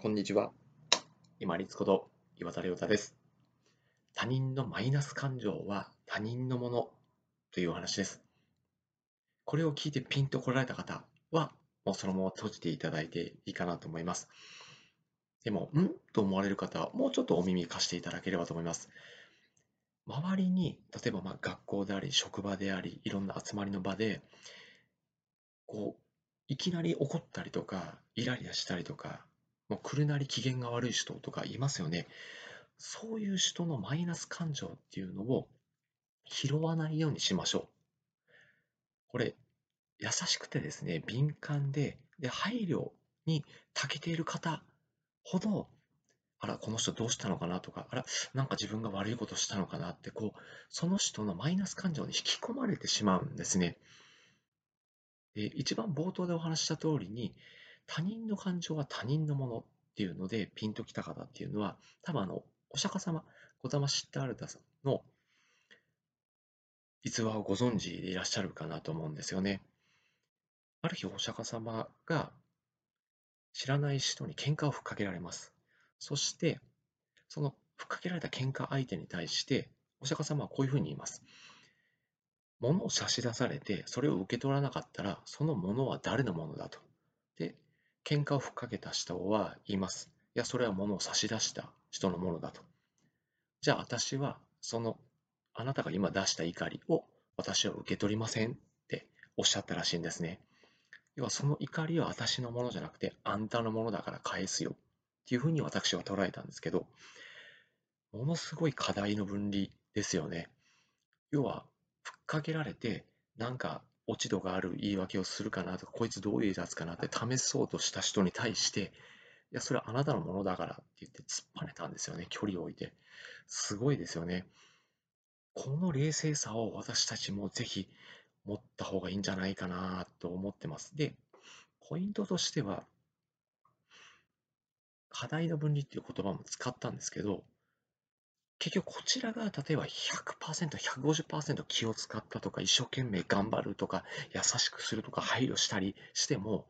こんにちは。今立こと岩田亮太です。他人のマイナス感情は他人のものというお話です。これを聞いてピンと来られた方は、もうそのまま閉じていただいていいかなと思います。でも、ん？と思われる方は、もうちょっとお耳貸していただければと思います。周りに、例えばま学校であり、職場であり、いろんな集まりの場で、こう、いきなり怒ったりとか、イライラしたりとか、もう来るなり機嫌が悪い人とかいますよね。そういう人のマイナス感情っていうのを拾わないようにしましょう。これ、優しくてですね、敏感で、で配慮に長けている方ほど、あら、この人どうしたのかなとか、あら、なんか自分が悪いことしたのかなって、こう、その人のマイナス感情に引き込まれてしまうんですね。で一番冒頭でお話した通りに、他人の感情は他人のものっていうのでピンときた方っていうのは、多分あの、お釈迦様、小玉シッタールタさんの逸話をご存知でいらっしゃるかなと思うんですよね。ある日、お釈迦様が知らない人に喧嘩をふっかけられます。そして、そのふっかけられた喧嘩相手に対して、お釈迦様はこういうふうに言います。物を差し出されて、それを受け取らなかったら、そのものは誰のものだと。で、喧嘩をふっかけた人は言います。いや、それは物を差し出した人のものだと。じゃあ私は、その、あなたが今出した怒りを私は受け取りませんっておっしゃったらしいんですね。要はその怒りは私のものじゃなくて、あんたのものだから返すよっていうふうに私は捉えたんですけど、ものすごい課題の分離ですよね。要は、ふっかけられて、なんか落ち度がある言い訳をするかなとか、こいつどういうやつかなって試そうとした人に対して、いや、それはあなたのものだからって言って突っぱねたんですよね、距離を置いて。すごいですよね。この冷静さを私たちもぜひ持った方がいいんじゃないかなと思ってます。で、ポイントとしては、課題の分離っていう言葉も使ったんですけど、結局こちらが例えば100%、150%気を使ったとか、一生懸命頑張るとか、優しくするとか、配慮したりしても、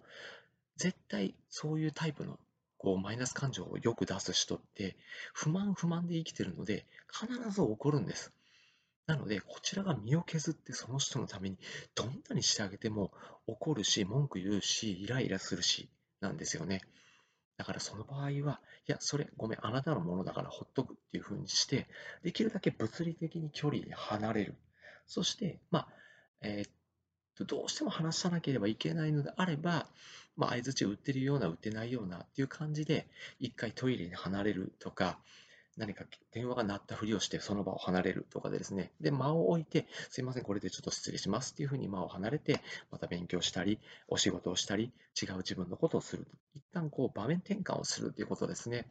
絶対そういうタイプのこうマイナス感情をよく出す人って、不満不満で生きてるので、必ず怒るんです。なので、こちらが身を削ってその人のためにどんなにしてあげても怒るし、文句言うし、イライラするし、なんですよね。だからその場合は、いや、それごめん、あなたのものだからほっとくっていうふうにして、できるだけ物理的に距離離れる。そして、まあ、えー、っと、どうしても話さなければいけないのであれば、まあ、相づちを打ってるような、打ってないようなっていう感じで、一回トイレに離れるとか、何か電話が鳴ったふりをしてその場を離れるとかでですね、で、間を置いて、すいません、これでちょっと失礼しますっていうふうに間を離れて、また勉強したり、お仕事をしたり、違う自分のことをする。一旦こう場面転換をするということですね。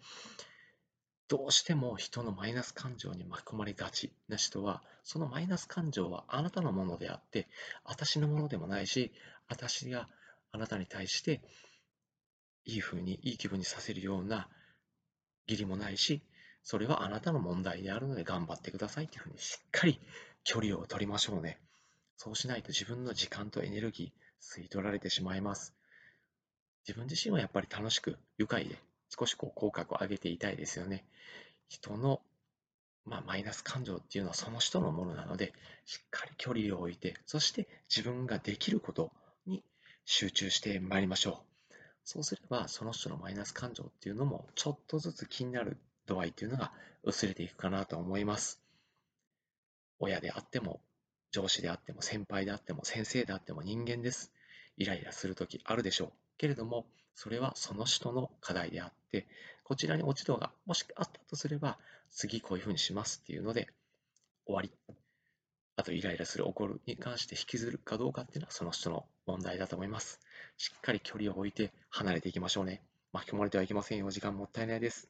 どうしても人のマイナス感情に巻き込まれがちな人は、そのマイナス感情はあなたのものであって、私のものでもないし、私があなたに対して、いい風に、いい気分にさせるような義理もないし、それはあなたの問題であるので頑張ってくださいというふうにしっかり距離を取りましょうね。そうしないと自分の時間とエネルギー吸い取られてしまいます。自分自身はやっぱり楽しく愉快で少しこう口角を上げていたいですよね。人の、まあ、マイナス感情っていうのはその人のものなのでしっかり距離を置いてそして自分ができることに集中してまいりましょう。そうすればその人のマイナス感情っていうのもちょっとずつ気になる度合いというのが薄れていくかなと思います。親であっても、上司であっても、先輩であっても、先生であっても人間です。イライラするときあるでしょう。けれども、それはその人の課題であって、こちらに落ち度がもしあったとすれば、次こういうふうにしますっていうので、終わり。あと、イライラする、怒るに関して引きずるかどうかっていうのはその人の問題だと思います。しっかり距離を置いて離れていきましょうね。巻き込まれてはいけませんよ。時間もったいないです。